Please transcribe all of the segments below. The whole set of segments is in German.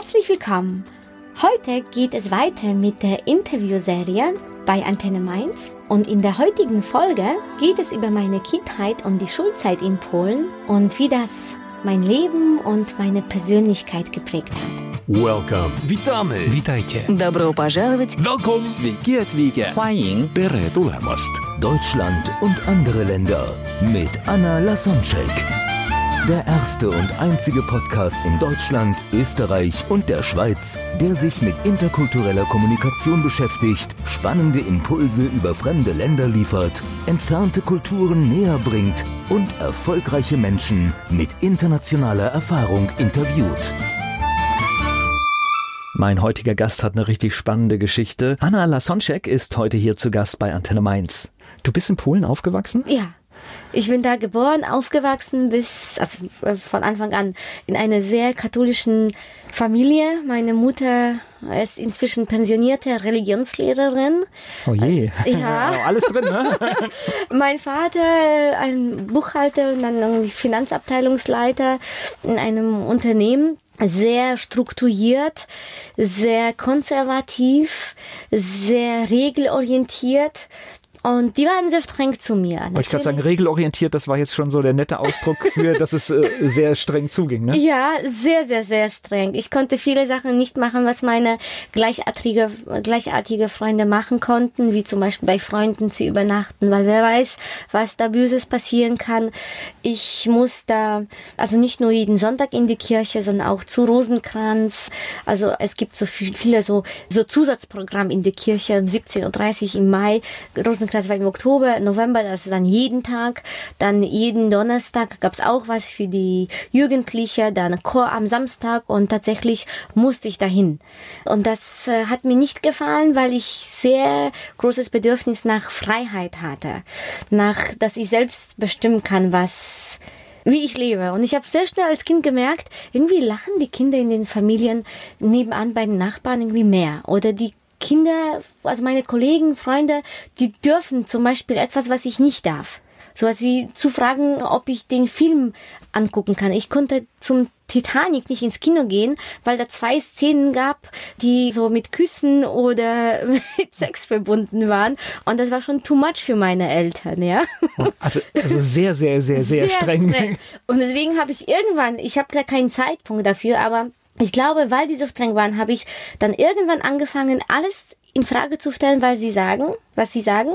Herzlich willkommen. Heute geht es weiter mit der Interviewserie bei Antenne Mainz und in der heutigen Folge geht es über meine Kindheit und die Schulzeit in Polen und wie das mein Leben und meine Persönlichkeit geprägt hat. Welcome. Witamy. Witajcie. Добро пожаловать. Welcome. Sveiki atvykę. 欢迎 Tere tulemast. Deutschland und andere Länder mit Anna Lasonczek. Der erste und einzige Podcast in Deutschland, Österreich und der Schweiz, der sich mit interkultureller Kommunikation beschäftigt, spannende Impulse über fremde Länder liefert, entfernte Kulturen näher bringt und erfolgreiche Menschen mit internationaler Erfahrung interviewt. Mein heutiger Gast hat eine richtig spannende Geschichte. Anna Lasonczek ist heute hier zu Gast bei Antenne Mainz. Du bist in Polen aufgewachsen? Ja. Ich bin da geboren, aufgewachsen bis, also äh, von Anfang an in einer sehr katholischen Familie. Meine Mutter ist inzwischen pensionierte Religionslehrerin. Oh je. Ja. Alles drin, ne? Mein Vater, ein Buchhalter und dann irgendwie Finanzabteilungsleiter in einem Unternehmen. Sehr strukturiert, sehr konservativ, sehr regelorientiert. Und die waren sehr streng zu mir. Wollte ich gerade sagen, Natürlich- regelorientiert, das war jetzt schon so der nette Ausdruck für, dass es äh, sehr streng zuging, ne? Ja, sehr, sehr, sehr streng. Ich konnte viele Sachen nicht machen, was meine gleichartige, gleichartige Freunde machen konnten, wie zum Beispiel bei Freunden zu übernachten, weil wer weiß, was da Böses passieren kann. Ich muss da, also nicht nur jeden Sonntag in die Kirche, sondern auch zu Rosenkranz. Also es gibt so viel, viele so, so Zusatzprogramm in der Kirche, 17.30 Uhr im Mai, Rosenkranz war im Oktober, November, das ist dann jeden Tag, dann jeden Donnerstag gab's auch was für die Jugendliche, dann Chor am Samstag und tatsächlich musste ich dahin. Und das äh, hat mir nicht gefallen, weil ich sehr großes Bedürfnis nach Freiheit hatte, nach, dass ich selbst bestimmen kann, was wie ich lebe. Und ich habe sehr schnell als Kind gemerkt, irgendwie lachen die Kinder in den Familien nebenan bei den Nachbarn irgendwie mehr. Oder die Kinder, also meine Kollegen, Freunde, die dürfen zum Beispiel etwas, was ich nicht darf. Sowas wie zu fragen, ob ich den Film angucken kann. Ich konnte zum Titanic nicht ins Kino gehen, weil da zwei Szenen gab, die so mit Küssen oder mit Sex verbunden waren. Und das war schon too much für meine Eltern, ja. Also, also sehr, sehr, sehr, sehr, streng. Und deswegen habe ich irgendwann, ich habe da keinen Zeitpunkt dafür, aber ich glaube, weil die so streng waren, habe ich dann irgendwann angefangen, alles in Frage zu stellen, weil sie sagen, was sie sagen,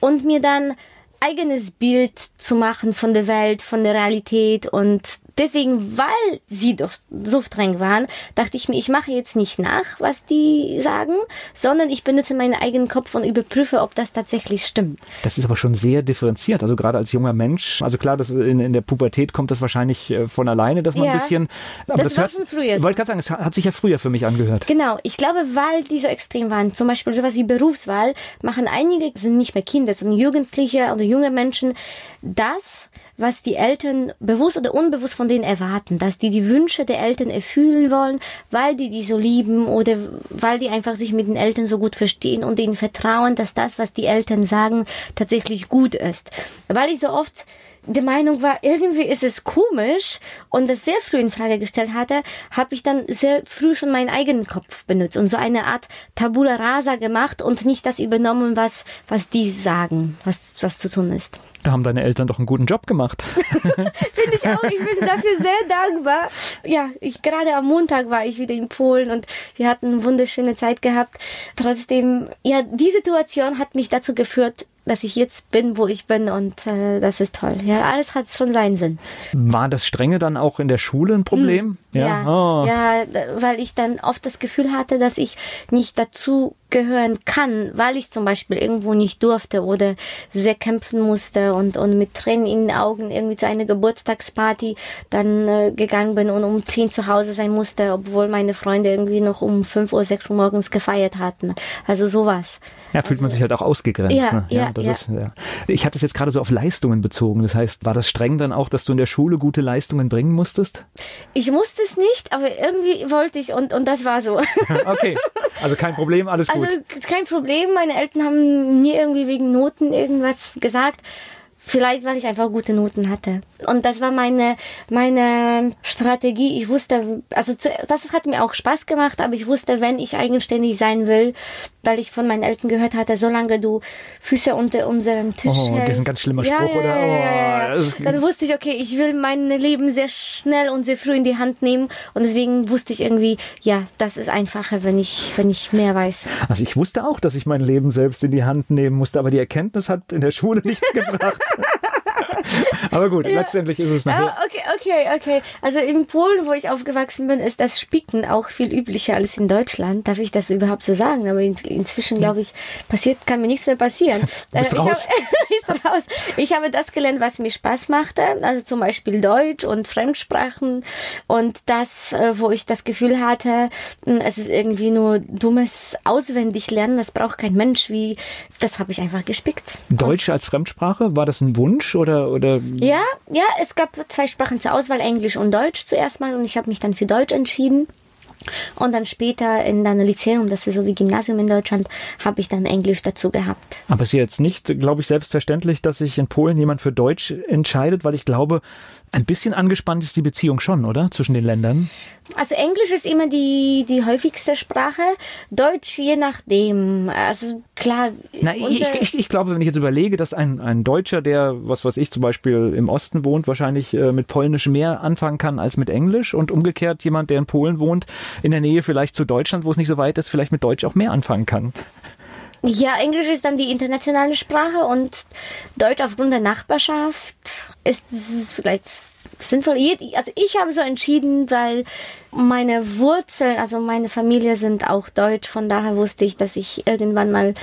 und mir dann eigenes Bild zu machen von der Welt, von der Realität und deswegen, weil sie doch so streng waren, dachte ich mir, ich mache jetzt nicht nach, was die sagen, sondern ich benutze meinen eigenen Kopf und überprüfe, ob das tatsächlich stimmt. Das ist aber schon sehr differenziert. Also gerade als junger Mensch, also klar, das in, in der Pubertät kommt das wahrscheinlich äh, von alleine, dass man Ja. ein bisschen. Aber Das war schon früher Ich wollte gerade sagen, es hat sich ja früher für mich angehört. Genau, ich glaube, weil die so extrem waren, zum Beispiel sowas wie Berufswahl, machen einige, sind nicht mehr Kinder, sondern Jugendliche oder junge Menschen, das, was die Eltern bewusst oder unbewusst von denen erwarten, dass die die Wünsche der Eltern erfüllen wollen, weil die die so lieben oder weil die einfach sich mit den Eltern so gut verstehen und ihnen vertrauen, dass das, was die Eltern sagen, tatsächlich gut ist. Weil ich so oft der Meinung war, irgendwie ist es komisch und das sehr früh in Frage gestellt hatte, habe ich dann sehr früh schon meinen eigenen Kopf benutzt und so eine Art Tabula rasa gemacht und nicht das übernommen, was, was die sagen, was, was zu tun ist. Haben deine Eltern doch einen guten Job gemacht. Finde ich auch, ich bin dafür sehr dankbar. Ja, ich gerade am Montag war ich wieder in Polen und wir hatten eine wunderschöne Zeit gehabt. Trotzdem, ja, die Situation hat mich dazu geführt, dass ich jetzt bin, wo ich bin und äh, das ist toll. Ja, alles hat schon seinen Sinn. War das Strenge dann auch in der Schule ein Problem? Hm. Ja, Oh. ja, weil ich dann oft das Gefühl hatte, dass ich nicht dazu gehören kann, weil ich zum Beispiel irgendwo nicht durfte oder sehr kämpfen musste und, und mit Tränen in den Augen irgendwie zu einer Geburtstagsparty dann äh, gegangen bin und um 10 zu Hause sein musste, obwohl meine Freunde irgendwie noch um 5 Uhr, 6 Uhr morgens gefeiert hatten. Also sowas. Ja, fühlt man sich halt auch ausgegrenzt. Ja, ne? ja, das ja. Ist, ja. Ich hatte es jetzt gerade so auf Leistungen bezogen. Das heißt, war das streng dann auch, dass du in der Schule gute Leistungen bringen musstest? Ich musste es nicht, aber irgendwie wollte ich und, und das war so. Okay, also kein Problem, alles Also gut. kein Problem. Meine Eltern haben nie irgendwie wegen Noten irgendwas gesagt. Vielleicht, weil ich einfach gute Noten hatte. Und das war meine, meine Strategie. Ich wusste, also zu, das hat mir auch Spaß gemacht, aber ich wusste, wenn ich eigenständig sein will, weil ich von meinen Eltern gehört hatte, solange du Füße unter unserem Tisch Oh, hältst. das ist ein ganz schlimmer Spruch, ja, oder? Ja, ja, ja, Oh, Dann wusste ich, okay, ich will mein Leben sehr schnell und sehr früh in die Hand nehmen. Und deswegen wusste ich irgendwie, ja, das ist einfacher, wenn ich, wenn ich mehr weiß. Also ich wusste auch, dass ich mein Leben selbst in die Hand nehmen musste, aber die Erkenntnis hat in der Schule nichts gebracht. aber gut, letztendlich ist es nachher. Ah, okay, okay, okay. Also in Polen, wo ich aufgewachsen bin, ist das Spicken auch viel üblicher als in Deutschland. Darf ich das überhaupt so sagen? Aber in, inzwischen, glaube ich, passiert, kann mir nichts mehr passieren. Äh, ich ist raus. Ich habe das gelernt, was mir Spaß machte. Also zum Beispiel Deutsch und Fremdsprachen. Und das, äh, wo ich das Gefühl hatte, mh, es ist irgendwie nur dummes Auswendiglernen. Das braucht kein Mensch. Wie, das habe ich einfach gespickt. Deutsch als Fremdsprache, war das ein Wunsch oder, oder Ja, ja, es gab zwei Sprachen zur Auswahl, Englisch und Deutsch zuerst mal und ich habe mich dann für Deutsch entschieden. Und dann später in dann Lyzeum, das ist so wie Gymnasium in Deutschland, habe ich dann Englisch dazu gehabt. Aber es ist jetzt nicht, glaube ich, selbstverständlich, dass sich in Polen jemand für Deutsch entscheidet, weil ich glaube, ein bisschen angespannt ist die Beziehung schon, oder? Zwischen den Ländern. Also Englisch ist immer die, die häufigste Sprache, Deutsch je nachdem. Also klar. Na, ich, ich, ich glaube, wenn ich jetzt überlege, dass ein, ein Deutscher, der, was weiß ich, zum Beispiel im Osten wohnt, wahrscheinlich äh, mit Polnisch mehr anfangen kann als mit Englisch und umgekehrt jemand, der in Polen wohnt, in der Nähe vielleicht zu Deutschland, wo es nicht so weit ist, vielleicht mit Deutsch auch mehr anfangen kann. Ja, Englisch ist dann die internationale Sprache und Deutsch aufgrund der Nachbarschaft ist vielleicht sinnvoll. Je- Also ich habe so entschieden, weil meine Wurzeln, also meine Familie sind auch deutsch. Von daher wusste ich, dass ich irgendwann mal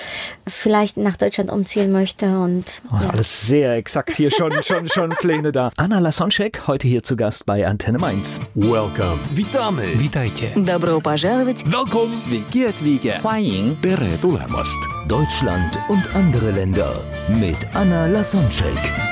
vielleicht nach Deutschland umziehen möchte und Oh, ja. Alles sehr exakt hier schon, schon, schon Pläne da. Anna Lasonczek, heute hier zu Gast bei Antenne Mainz. Welcome. Witamy. Witajcie. Добро пожаловать! Welcome. Sveiki atvykę. 欢迎 Tere tulemast. Deutschland und andere Länder mit Anna Lasonczek.